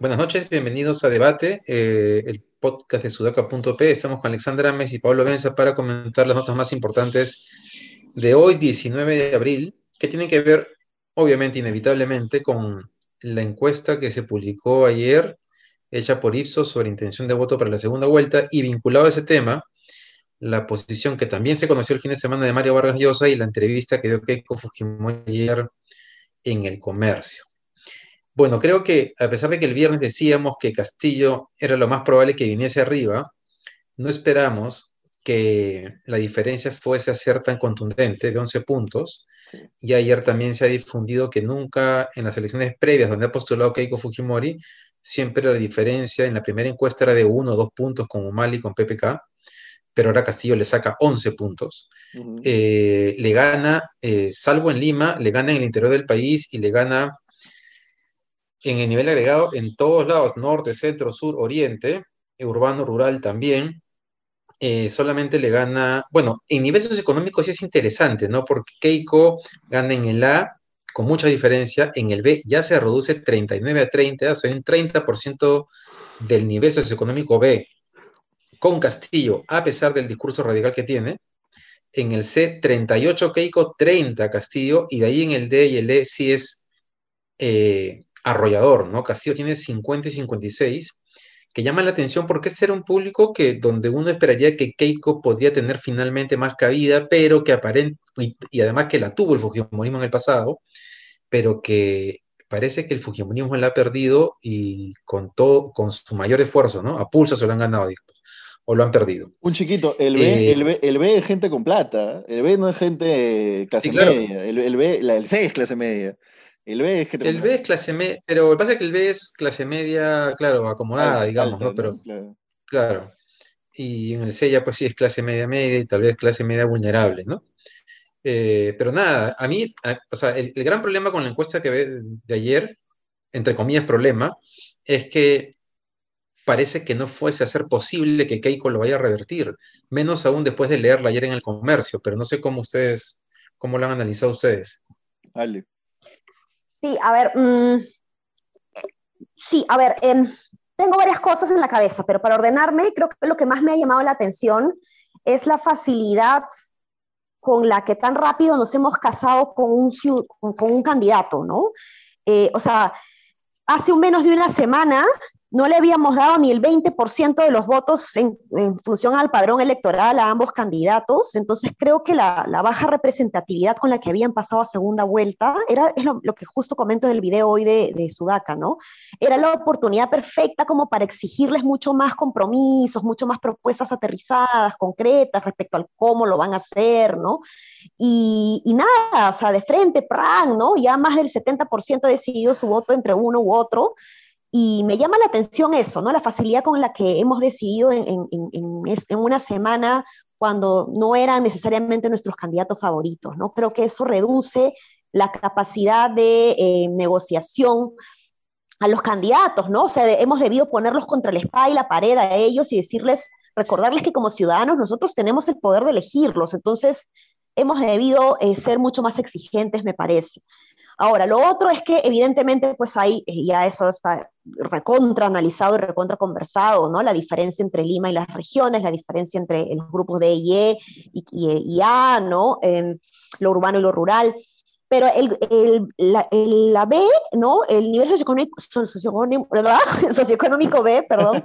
Buenas noches, bienvenidos a Debate, eh, el podcast de sudaca.p. Estamos con Alexandra Ames y Pablo Benza para comentar las notas más importantes de hoy, 19 de abril, que tienen que ver, obviamente, inevitablemente, con la encuesta que se publicó ayer, hecha por Ipsos sobre intención de voto para la segunda vuelta, y vinculado a ese tema, la posición que también se conoció el fin de semana de Mario Vargas Llosa y la entrevista que dio Keiko Fujimori ayer en el comercio. Bueno, creo que a pesar de que el viernes decíamos que Castillo era lo más probable que viniese arriba, no esperamos que la diferencia fuese a ser tan contundente de 11 puntos. Y ayer también se ha difundido que nunca en las elecciones previas donde ha postulado Keiko Fujimori, siempre la diferencia en la primera encuesta era de 1 o 2 puntos con Umali y con PPK, pero ahora Castillo le saca 11 puntos. Eh, le gana, eh, salvo en Lima, le gana en el interior del país y le gana en el nivel agregado en todos lados, norte, centro, sur, oriente, urbano, rural también, eh, solamente le gana, bueno, en nivel socioeconómico sí es interesante, ¿no? Porque Keiko gana en el A con mucha diferencia, en el B ya se reduce 39 a 30, o sea, un 30% del nivel socioeconómico B con Castillo, a pesar del discurso radical que tiene. En el C, 38 Keiko, 30 Castillo, y de ahí en el D y el E sí es eh, arrollador, ¿no? Castillo tiene 50 y 56, que llama la atención porque este era un público que donde uno esperaría que Keiko podría tener finalmente más cabida, pero que aparente, y, además que la tuvo el Fujimorismo en el pasado, pero que parece que el Fujimorismo la ha perdido y con todo, con su mayor esfuerzo, ¿no? A pulso se lo han ganado, o lo han perdido. Un chiquito, el B, eh, el, B, el B, es gente con plata, el B no es gente clase media, el, el, B, la, el C es clase media. El B es que El B es clase media, pero lo que pasa es que el B es clase media, claro, acomodada, digamos, ¿no? Pero, claro. Y en el C ya pues sí es clase media media y tal vez clase media vulnerable, ¿no? Eh, pero nada, a mí, o sea, el, gran problema con la encuesta que ve de ayer, entre comillas problema, es que parece que no fuese a ser posible que Keiko lo vaya a revertir, menos aún después de leerla ayer en el comercio, pero no sé cómo ustedes, cómo lo han analizado ustedes. Vale. Sí, a ver, mm, sí, a ver, em, tengo varias cosas en la cabeza, pero para ordenarme, creo que lo que más me ha llamado la atención es la facilidad con la que tan rápido nos hemos casado con un, con un candidato, ¿no? Eh, o sea, hace menos de una semana no le habíamos dado ni el 20% de los votos en, función al padrón electoral a ambos candidatos, entonces creo que la, baja representatividad con la que habían pasado a segunda vuelta era lo, que justo comento en el video hoy de, de, Sudaca, ¿no? Era la oportunidad perfecta como para exigirles mucho más compromisos, mucho más propuestas aterrizadas, concretas respecto al cómo lo van a hacer, ¿no? Y, y nada, o sea, de frente, ¡pran! ¿no? Ya más del 70% ha decidido su voto entre uno u otro. Y me llama la atención eso, ¿no? La facilidad con la que hemos decidido en, una semana cuando no eran necesariamente nuestros candidatos favoritos, ¿no? Creo que eso reduce la capacidad de eh, negociación a los candidatos, ¿no? O sea, hemos debido ponerlos contra la espada y la pared a ellos y decirles, recordarles que como ciudadanos nosotros tenemos el poder de elegirlos, entonces hemos debido eh, ser mucho más exigentes, me parece. Ahora, lo otro es que evidentemente pues hay, eh, ya eso está recontra analizado y recontra conversado, ¿no? La diferencia entre Lima y las regiones, la diferencia entre los grupos de IE y, y, A, ¿no? Em, lo urbano y lo rural. Pero el, el, la, la, B, ¿no? El nivel socioeconómico, socioeconómico, socioeconómico B, perdón,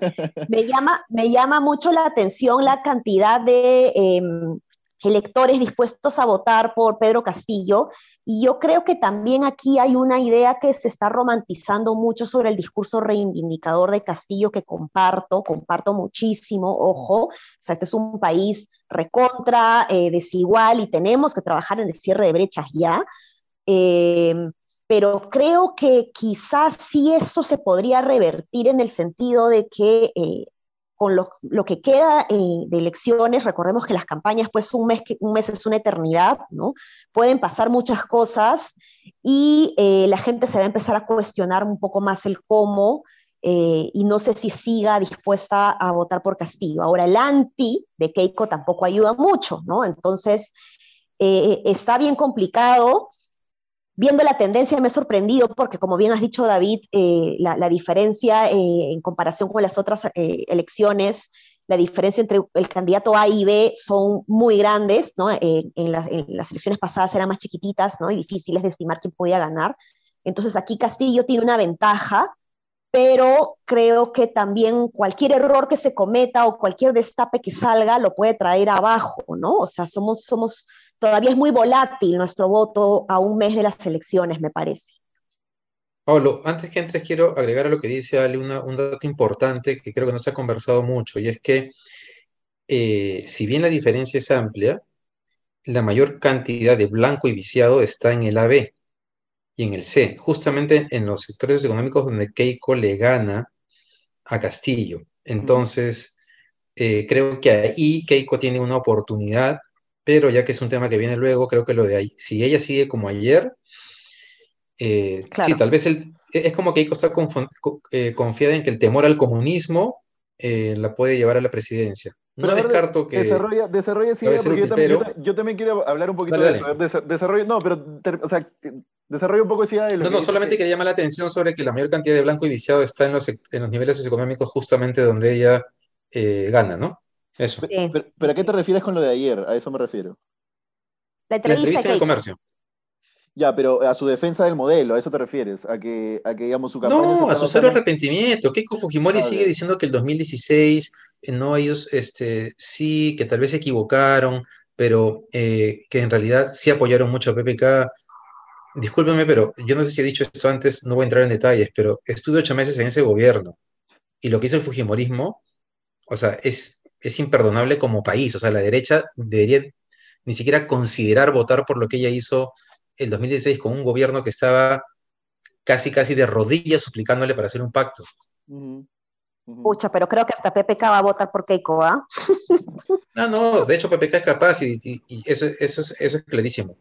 me llama, me llama mucho la atención la cantidad de em, electores dispuestos a votar por Pedro Castillo y yo creo que también aquí hay una idea que se está romantizando mucho sobre el discurso reivindicador de Castillo que comparto, comparto muchísimo, ojo, o sea, este es un país recontra, eh, desigual y tenemos que trabajar en el cierre de brechas ya. Em, pero creo que quizás sí eso se podría revertir en el sentido de que eh, con lo, que queda eh, de elecciones, recordemos que las campañas, pues un mes, un mes es una eternidad, ¿no? Pueden pasar muchas cosas y eh, la gente se va a empezar a cuestionar un poco más el cómo eh, y no sé si siga dispuesta a votar por Castillo. Ahora, el anti de Keiko tampoco ayuda mucho, ¿no? Entonces, eh, está bien complicado. Viendo la tendencia me he sorprendido porque, como bien has dicho, David, eh, la, diferencia en comparación con las otras elecciones, la diferencia entre el candidato A y B son muy grandes, ¿no? en, las elecciones pasadas eran más chiquititas, ¿no? Y difíciles de estimar quién podía ganar. Entonces aquí Castillo tiene una ventaja, pero creo que también cualquier error que se cometa o cualquier destape que salga lo puede traer abajo, ¿no? O sea, somos, somos, todavía es muy volátil nuestro voto a un mes de las elecciones, me parece. Pablo, antes que entres, quiero agregar a lo que dice Ale un dato importante que creo que no se ha conversado mucho, y es que eh, si bien la diferencia es amplia, la mayor cantidad de blanco y viciado está en el AB y en el C, justamente en los sectores económicos donde Keiko le gana a Castillo. Entonces, eh, creo que ahí Keiko tiene una oportunidad, pero ya que es un tema que viene luego, creo que lo de ahí, si ella sigue como ayer, eh, sí, tal vez el, es como Keiko está eh, confiada en que el temor al comunismo la puede llevar a la presidencia. No descarto que. Desarrolla, desarrolla esa idea, porque yo también, quiero hablar un poquito de Desarrollo, no, pero, o sea, desarrolla un poco esa idea de No, no, solamente quería llamar la atención sobre que la mayor cantidad de blanco y viciado está en los, en los niveles socioeconómicos justamente donde ella eh, gana, ¿no? Eso. Pero, ¿a qué te refieres con lo de ayer? A eso me refiero. La entrevista, la entrevista en el comercio. Ya, pero a su defensa del modelo, ¿a eso te refieres? A que, a que digamos, su campaña... No, a su cero arrepentimiento. Keiko Fujimori sigue diciendo que el 2016, eh, no, ellos este, sí, que tal vez se equivocaron, pero eh, que en realidad sí apoyaron mucho a PPK. Discúlpeme, pero yo no sé si he dicho esto antes, no voy a entrar en detalles, pero estuve ocho meses en ese gobierno y lo que hizo el Fujimorismo, o sea, es, es imperdonable como país. O sea, la derecha debería ni siquiera considerar votar por lo que ella hizo el 2016 con un gobierno que estaba casi, casi de rodillas suplicándole para hacer un pacto. Pucha, pero creo que hasta PPK va a votar por Keiko, ¿ah? no, no, de hecho PPK es capaz y, eso, eso, es, eso es clarísimo.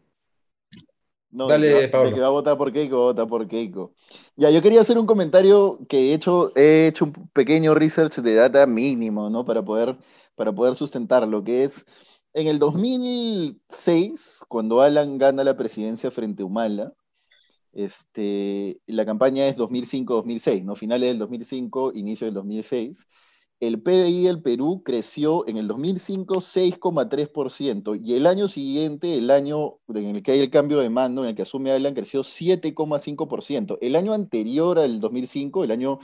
Dale, Pablo. que va a votar por Keiko, vota por Keiko. Ya, yo quería hacer un comentario que he hecho, he hecho un pequeño research de data mínimo, ¿no? Para poder, para poder sustentarlo, que es en el 2006, cuando Alan gana la presidencia frente a Humala, este, la campaña es 2005-2006, ¿no? Finales del 2005, inicio del 2006. El PBI del Perú creció en el 2005 6,3% y el año siguiente, el año en el que hay el cambio de mando, en el que asume Alan, creció 7,5%. El año anterior al 2005, el año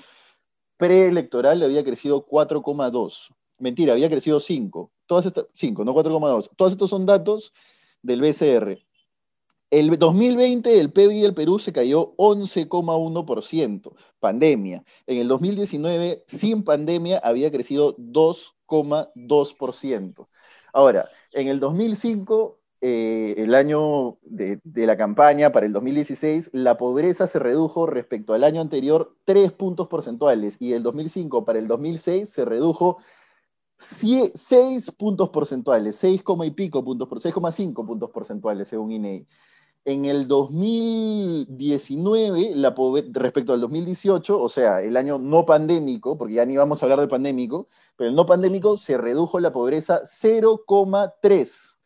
preelectoral, había crecido 4,2%. Mentira, había crecido 5. Todas estas, 5, no 4,2. Todos estos son datos del BCR. El 2020 el PBI del Perú se cayó 11,1%, pandemia. En el 2019, sin pandemia, había crecido 2,2%. Ahora, en el 2005, eh, el año de, la campaña para el 2016, la pobreza se redujo respecto al año anterior 3 puntos porcentuales y el 2005 para el 2006 se redujo 6 puntos porcentuales, 6, y pico puntos, 6,5 puntos porcentuales según INEI. En el 2019, la respecto al 2018, o sea, el año no pandémico, porque ya ni vamos a hablar de pandémico, pero el no pandémico se redujo la pobreza 0,3.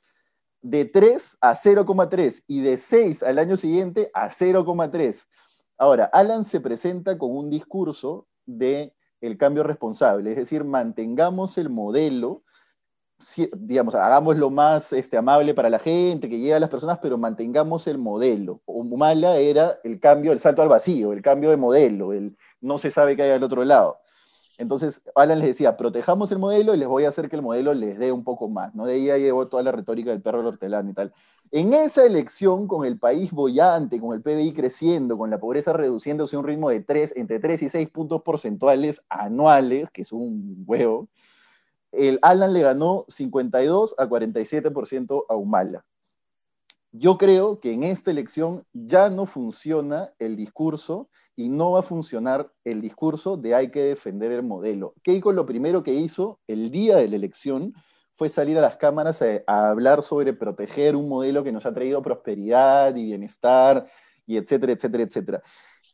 De 3 a 0,3 y de 6 al año siguiente a 0,3. Ahora, Alan se presenta con un discurso de el cambio responsable, es decir, mantengamos el modelo, digamos, hagámoslo más este, amable para la gente, que llegue a las personas, pero mantengamos el modelo. Humala era el cambio, el salto al vacío, el cambio de modelo, el no se sabe qué hay al otro lado. Entonces, Alan les decía, protejamos el modelo y les voy a hacer que el modelo les dé un poco más, ¿no? De ahí ya llegó toda la retórica del perro del hortelano y tal. En esa elección, con el país bollante, con el PBI creciendo, con la pobreza reduciéndose a un ritmo de 3, entre 3 y 6 puntos porcentuales anuales, que es un huevo, el Alan le ganó 52 a 47% a Humala. Yo creo que en esta elección ya no funciona el discurso y no va a funcionar el discurso de hay que defender el modelo. Keiko lo primero que hizo el día de la elección fue salir a las cámaras a, hablar sobre proteger un modelo que nos ha traído prosperidad y bienestar, y etcétera, etcétera, etcétera.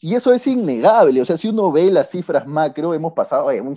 Y eso es innegable, o sea, si uno ve las cifras macro, hemos pasado de un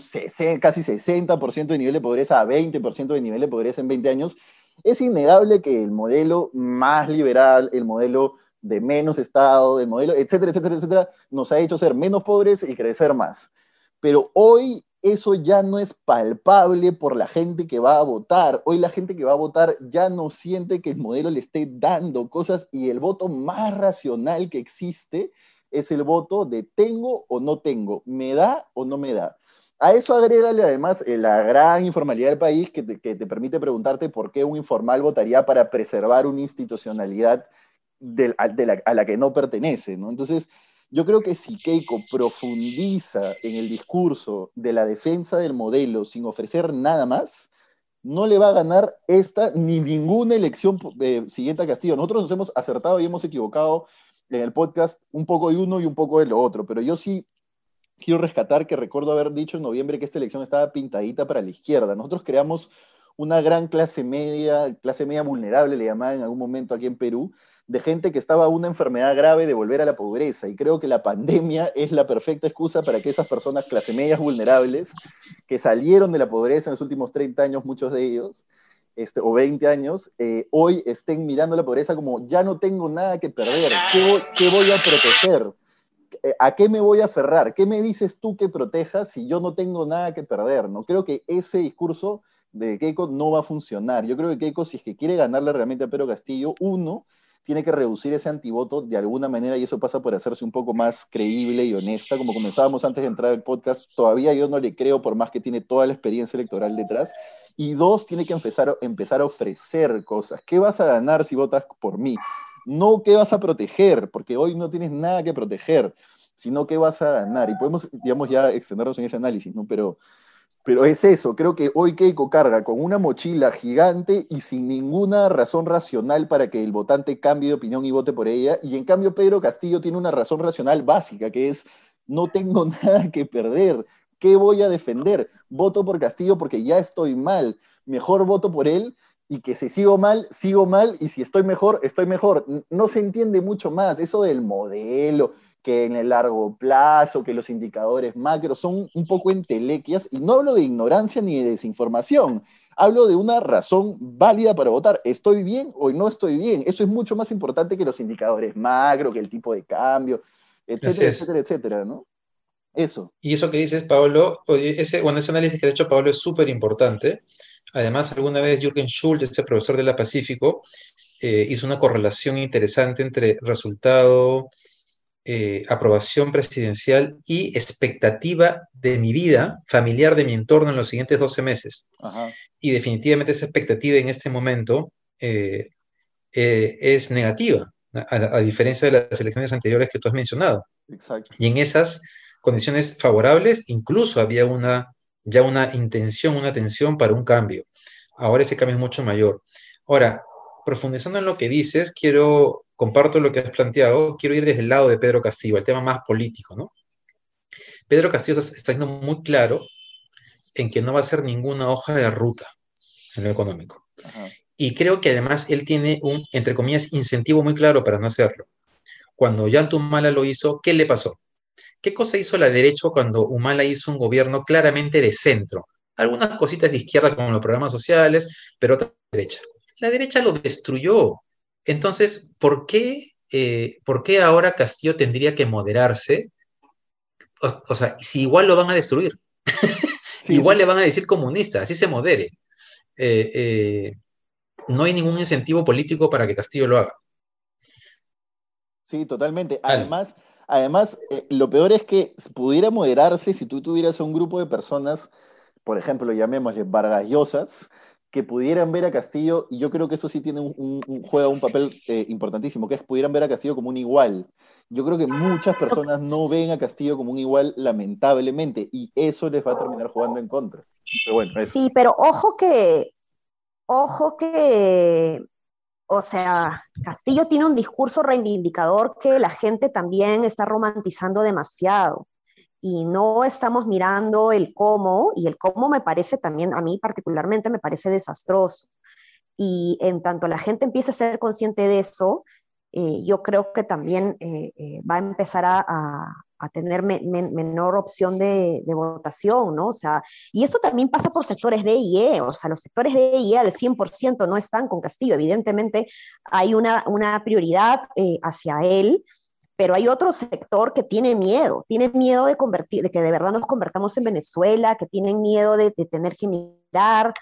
casi 60% de nivel de pobreza a 20% de nivel de pobreza en 20 años. Es innegable que el modelo más liberal, el modelo de menos Estado, el modelo, etcétera, etcétera, etcétera, nos ha hecho ser menos pobres y crecer más. Pero hoy eso ya no es palpable por la gente que va a votar. Hoy la gente que va a votar ya no siente que el modelo le esté dando cosas y el voto más racional que existe es el voto de tengo o no tengo, me da o no me da. A eso agrégale además eh, la gran informalidad del país que te, permite preguntarte por qué un informal votaría para preservar una institucionalidad a la que no pertenece. ¿no? Entonces, yo creo que si Keiko profundiza en el discurso de la defensa del modelo sin ofrecer nada más, no le va a ganar esta ni ninguna elección eh, siguiente a Castillo. Nosotros nos hemos acertado y hemos equivocado en el podcast un poco de uno y un poco de lo otro, pero yo sí quiero rescatar que recuerdo haber dicho en noviembre que esta elección estaba pintadita para la izquierda. Nosotros creamos una gran clase media, clase media vulnerable, le llamaban en algún momento aquí en Perú, de gente que estaba una enfermedad grave de volver a la pobreza. Y creo que la pandemia es la perfecta excusa para que esas personas clase medias vulnerables, que salieron de la pobreza en los últimos 30 años, muchos de ellos, este, o 20 años, eh, hoy estén mirando la pobreza como ya no tengo nada que perder, ¿qué voy, a proteger? Eh, ¿A qué me voy a aferrar? ¿Qué me dices tú que protejas si yo no tengo nada que perder? ¿no? Creo que ese discurso de Keiko no va a funcionar. Yo creo que Keiko, si es que quiere ganarle realmente a Pedro Castillo, uno, tiene que reducir ese antivoto de alguna manera y eso pasa por hacerse un poco más creíble y honesta. Como comenzábamos antes de entrar al podcast, todavía yo no le creo por más que tiene toda la experiencia electoral detrás. Y dos, tiene que empezar, empezar a ofrecer cosas. ¿Qué vas a ganar si votas por mí? No qué vas a proteger, porque hoy no tienes nada que proteger, sino qué vas a ganar. Y podemos, digamos, ya extendernos en ese análisis, ¿no? Pero, pero es eso, creo que hoy Keiko carga con una mochila gigante y sin ninguna razón racional para que el votante cambie de opinión y vote por ella. Y en cambio Pedro Castillo tiene una razón racional básica, que es no tengo nada que perder. ¿Qué voy a defender? Voto por Castillo porque ya estoy mal. Mejor voto por él y que si sigo mal, sigo mal y si estoy mejor, estoy mejor. No se entiende mucho más eso del modelo, que en el largo plazo, que los indicadores macro son un poco entelequias y no hablo de ignorancia ni de desinformación. Hablo de una razón válida para votar. ¿Estoy bien o no estoy bien? Eso es mucho más importante que los indicadores macro, que el tipo de cambio, etcétera, etcétera, etcétera, ¿no? Eso. Y eso que dices, Pablo, ese, bueno, ese análisis que ha hecho Pablo es súper importante. Además, alguna vez Jürgen Schultz, este profesor de la Pacífico, eh, hizo una correlación interesante entre resultado, eh, aprobación presidencial y expectativa de mi vida familiar, de mi entorno en los siguientes 12 meses. Y definitivamente esa expectativa en este momento eh, es negativa, a, a, diferencia de las elecciones anteriores que tú has mencionado. Exacto. Y en esas condiciones favorables, incluso había una, ya una intención, una tensión para un cambio. Ahora ese cambio es mucho mayor. Ahora, profundizando en lo que dices, quiero, comparto lo que has planteado, quiero ir desde el lado de Pedro Castillo, el tema más político, ¿no? Pedro Castillo está siendo muy claro en que no va a ser ninguna hoja de ruta en lo económico. Y creo que además él tiene un, entre comillas, incentivo muy claro para no hacerlo. Cuando Jan Tumala lo hizo, ¿qué le pasó? ¿Qué cosa hizo la derecha cuando Humala hizo un gobierno claramente de centro? Algunas cositas de izquierda como los programas sociales, pero otra derecha. La derecha lo destruyó. Entonces, ¿por qué, eh, ¿por qué ahora Castillo tendría que moderarse? O, sea, si igual lo van a destruir. igual le van a decir comunista, así se modere. Eh, eh, no hay ningún incentivo político para que Castillo lo haga. Sí, totalmente. Además, Además, eh, lo peor es que pudiera moderarse si tú tuvieras un grupo de personas, por ejemplo, llamémosle vargallosas, que pudieran ver a Castillo, y yo creo que eso sí tiene un, juega un papel eh, importantísimo, que es pudieran ver a Castillo como un igual. Yo creo que muchas personas no ven a Castillo como un igual, lamentablemente, y eso les va a terminar jugando en contra. Sí, pero ojo que, ojo que o sea, Castillo tiene un discurso reivindicador que la gente también está romantizando demasiado y no estamos mirando el cómo, y el cómo me parece también, a mí particularmente me parece desastroso. Y en tanto la gente empiece a ser consciente de eso, yo creo que también va a empezar a, tener menor opción de, votación, ¿no? O sea, y eso también pasa por sectores de IE, o sea, los sectores de IE al 100% no están con Castillo, evidentemente hay una, una prioridad hacia él, pero hay otro sector que tiene miedo, tiene miedo de, convertir, de que de verdad nos convertamos en Venezuela, que tienen miedo de, tener que mirar.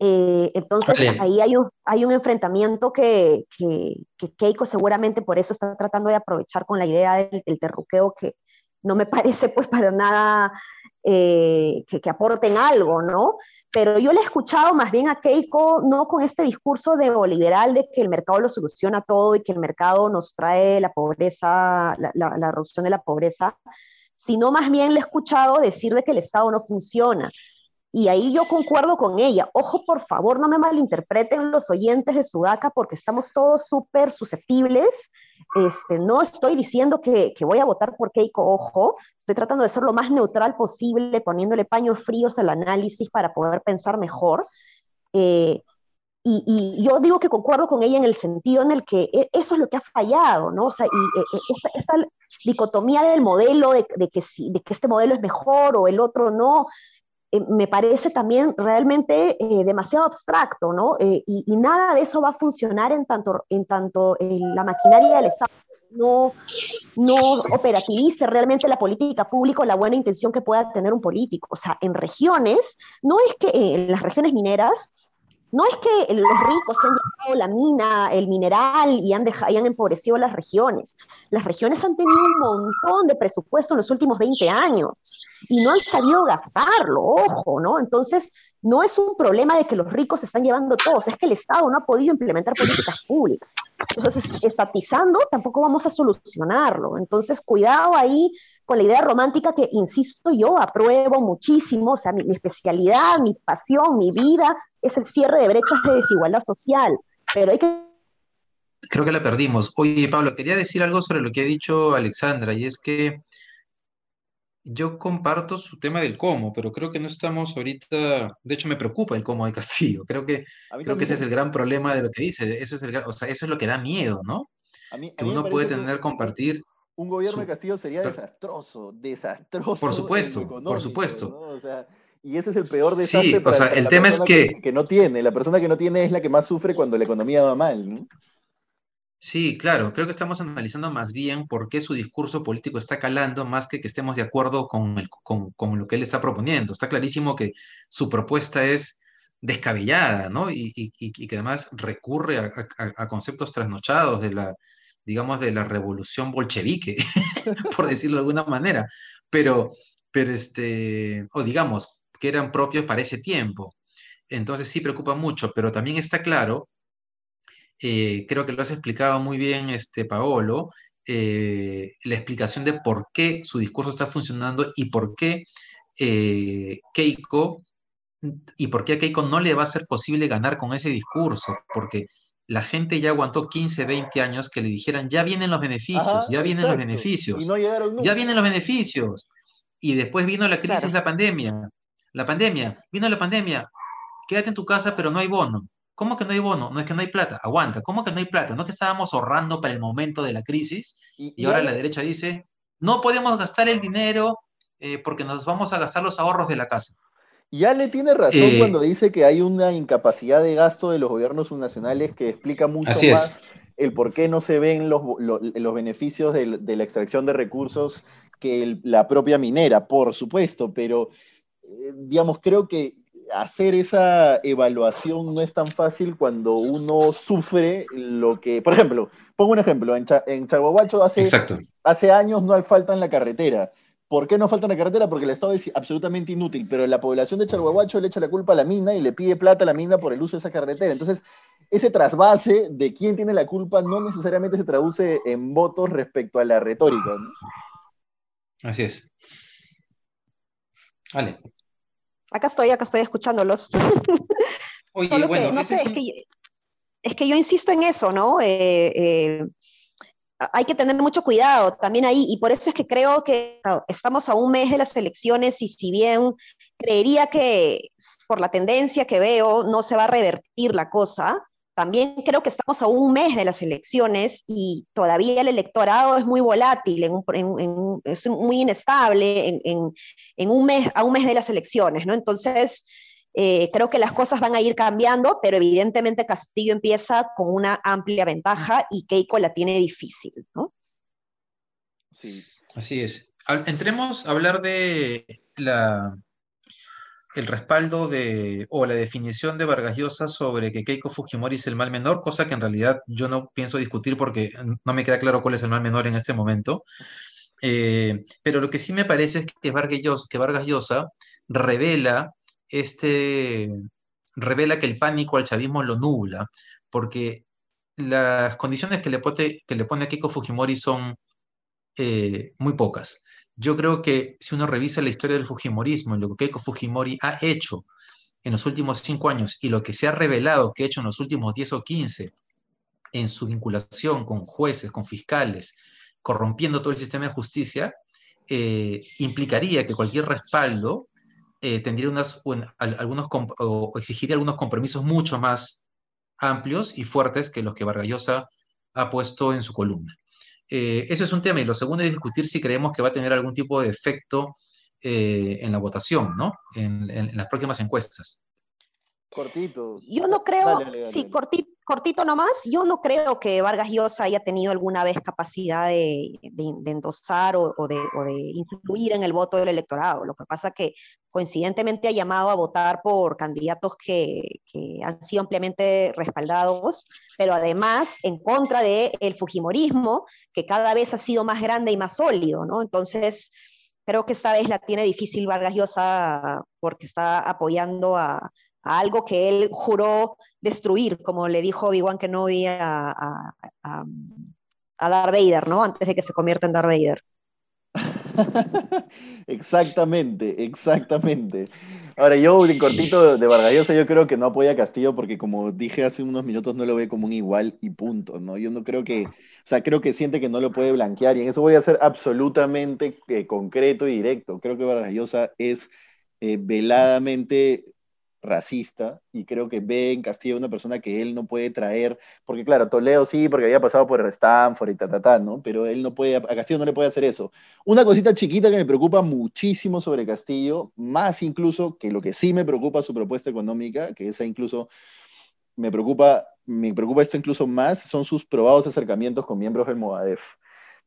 Eh, entonces ahí hay un, hay un enfrentamiento que, que, Keiko seguramente por eso está tratando de aprovechar con la idea del, del terruqueo que no me parece pues para nada eh, que, aporten algo, ¿no? Pero yo le he escuchado más bien a Keiko, no con este discurso de liberal de que el mercado lo soluciona todo y que el mercado nos trae la pobreza, la, la, reducción de la pobreza, sino más bien le he escuchado decir de que el Estado no funciona. Y ahí yo concuerdo con ella. Ojo, por favor, no me malinterpreten los oyentes de Sudaca porque estamos todos súper susceptibles. Este, no estoy diciendo que, que, voy a votar por Keiko, ojo, estoy tratando de ser lo más neutral posible, poniéndole paños fríos al análisis para poder pensar mejor. Eh, y, y, yo digo que concuerdo con ella en el sentido en el que e, eso es lo que ha fallado, ¿no? O sea, y e, e, esta, esta dicotomía del modelo, de, de, que si, de que este modelo es mejor o el otro no, eh, me parece también realmente eh, demasiado abstracto, ¿no? Eh, y, nada de eso va a funcionar en tanto, en tanto la maquinaria del Estado no, no operativice realmente la política pública o la buena intención que pueda tener un político. O sea, en regiones, no es que en las regiones mineras no es que los ricos han dejado la mina, el mineral y han, dejado, han empobrecido las regiones. Las regiones han tenido un montón de presupuesto en los últimos 20 años y no han sabido gastarlo, ojo, ¿no? Entonces, no es un problema de que los ricos están llevando todos, es que el Estado no ha podido implementar políticas públicas. Entonces, estatizando tampoco vamos a solucionarlo. Entonces, cuidado ahí con la idea romántica que, insisto, yo apruebo muchísimo, o sea, mi, mi especialidad, mi pasión, mi vida es el cierre de brechas de desigualdad social, pero hay que... Creo que la perdimos. Oye, Pablo, quería decir algo sobre lo que ha dicho Alexandra, y es que yo comparto su tema del cómo, pero creo que no estamos ahorita, de hecho me preocupa el cómo de Castillo, creo que, creo que ese es el gran problema de lo que dice, eso es, el, o sea, eso es lo que da miedo, ¿no? que uno puede tener, compartir... Un gobierno de Castillo sería desastroso, desastroso. Por supuesto, por supuesto. O sea, y ese es el peor desastre sí, para, o sea, el tema es que... que... no tiene. La persona que no tiene es la que más sufre cuando la economía va mal. Sí, claro. Creo que estamos analizando más bien por qué su discurso político está calando más que que estemos de acuerdo con, el, con, con lo que él está proponiendo. Está clarísimo que su propuesta es descabellada, ¿no? Y, y, y que además recurre a, a, a, conceptos trasnochados de la, digamos, de la revolución bolchevique, por decirlo de alguna manera. Pero, pero este, o digamos, que eran propios para ese tiempo. Entonces sí preocupa mucho, pero también está claro, eh, creo que lo has explicado muy bien, este, Paolo, eh, la explicación de por qué su discurso está funcionando y por qué eh, Keiko y por qué a Keiko no le va a ser posible ganar con ese discurso, porque la gente ya aguantó 15, 20 años que le dijeran, ya vienen los beneficios, ya vienen los beneficios, ya vienen los beneficios. Y después vino la crisis, la pandemia. La pandemia, vino la pandemia, quédate en tu casa, pero no hay bono. ¿Cómo que no hay bono? No es que no hay plata, aguanta. ¿Cómo que no hay plata? No es que estábamos ahorrando para el momento de la crisis y, ahora la derecha dice, no podemos gastar el dinero eh, porque nos vamos a gastar los ahorros de la casa. Y Ale tiene razón eh, cuando dice que hay una incapacidad de gasto de los gobiernos subnacionales que explica mucho más el por qué no se ven los, los, beneficios de, de, la extracción de recursos que el, la propia minera, por supuesto, pero eh, digamos, creo que hacer esa evaluación no es tan fácil cuando uno sufre lo que, por ejemplo, pongo un ejemplo, en, Cha en hace, hace años no falta en la carretera. ¿Por qué no falta en la carretera? Porque el Estado es absolutamente inútil, pero la población de Charhuahuacho le echa la culpa a la mina y le pide plata a la mina por el uso de esa carretera. Entonces, ese trasvase de quién tiene la culpa no necesariamente se traduce en votos respecto a la retórica. Así es. Vale. Acá estoy, acá estoy escuchándolos. Oye, bueno, es, que, yo insisto en eso, ¿no? Eh, eh, hay que tener mucho cuidado también ahí, y por eso es que creo que estamos a un mes de las elecciones y si bien creería que por la tendencia que veo no se va a revertir la cosa, también creo que estamos a un mes de las elecciones y todavía el electorado es muy volátil, es muy inestable en, un mes, a un mes de las elecciones, ¿no? Entonces, eh, creo que las cosas van a ir cambiando, pero evidentemente Castillo empieza con una amplia ventaja y Keiko la tiene difícil, ¿no? Sí. Así es. Entremos a hablar de la, el respaldo de, o la definición de Vargas Llosa sobre que Keiko Fujimori es el mal menor, cosa que en realidad yo no pienso discutir porque no me queda claro cuál es el mal menor en este momento. Eh, pero lo que sí me parece es que Vargas Llosa, que Vargas Llosa revela, este, revela que el pánico al chavismo lo nubla, porque las condiciones que le pone, que le pone a Keiko Fujimori son eh, muy pocas. Yo creo que si uno revisa la historia del Fujimorismo, lo que Keiko Fujimori ha hecho en los últimos cinco años y lo que se ha revelado que ha hecho en los últimos 10 o 15 en su vinculación con jueces, con fiscales, corrompiendo todo el sistema de justicia, eh, implicaría que cualquier respaldo eh, tendría unas, algunos, o exigiría algunos compromisos mucho más amplios y fuertes que los que Vargallosa ha puesto en su columna. Eh, eso es un tema. Y lo segundo es discutir si creemos que va a tener algún tipo de efecto eh, en la votación, ¿no? En, las próximas encuestas. Cortito. Yo no creo, sí, cortito, cortito nomás, yo no creo que Vargas Llosa haya tenido alguna vez capacidad de, endosar o, de, influir en el voto del electorado. Lo que pasa que coincidentemente ha llamado a votar por candidatos que, han sido ampliamente respaldados, pero además en contra del el fujimorismo, que cada vez ha sido más grande y más sólido, ¿no? Entonces, creo que esta vez la tiene difícil Vargas Llosa porque está apoyando a, algo que él juró destruir, como le dijo Obi-Wan Kenobi a, a, a, a Darth Vader, ¿no? Antes de que se convierta en Darth Vader. exactamente, exactamente. Ahora, yo en cortito de Vargallosa, yo creo que no apoya a Castillo porque como dije hace unos minutos, no lo ve como un igual y punto, ¿no? Yo no creo que, o sea, creo que siente que no lo puede blanquear y en eso voy a ser absolutamente eh, concreto y directo. Creo que Vargallosa es eh, veladamente racista y creo que ve en Castillo una persona que él no puede traer, porque claro, Toledo sí, porque había pasado por Stanford y ta, ta, ta, ¿no? Pero él no puede, a Castillo no le puede hacer eso. Una cosita chiquita que me preocupa muchísimo sobre Castillo, más incluso que lo que sí me preocupa su propuesta económica, que esa incluso me preocupa, me preocupa esto incluso más, son sus probados acercamientos con miembros del Movadef.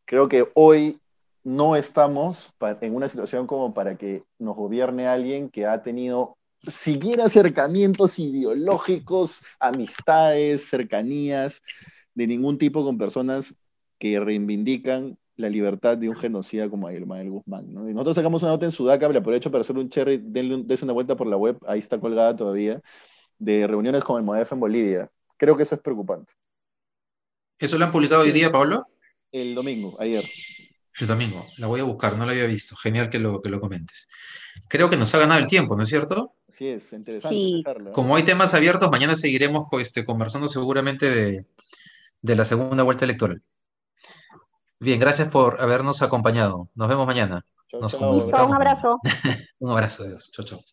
Creo que hoy no estamos en una situación como para que nos gobierne alguien que ha tenido siquiera acercamientos ideológicos, amistades, cercanías de ningún tipo con personas que reivindican la libertad de un genocida como Ismael Guzmán. ¿no? Y nosotros sacamos una nota en Sudaca, le aprovecho para hacer un cherry, denle, una vuelta por la web, ahí está colgada todavía, de reuniones con el MODEF en Bolivia. Creo que eso es preocupante. ¿Eso lo han publicado hoy día, Pablo? El domingo, ayer. El domingo, la voy a buscar, no la había visto. Genial que lo, que lo comentes. Creo que nos ha ganado el tiempo, ¿no es cierto? Sí, es interesante. Como hay temas abiertos, mañana seguiremos este, conversando seguramente de, la segunda vuelta electoral. Bien, gracias por habernos acompañado. Nos vemos mañana. un abrazo. un abrazo, adiós. Chau, chau.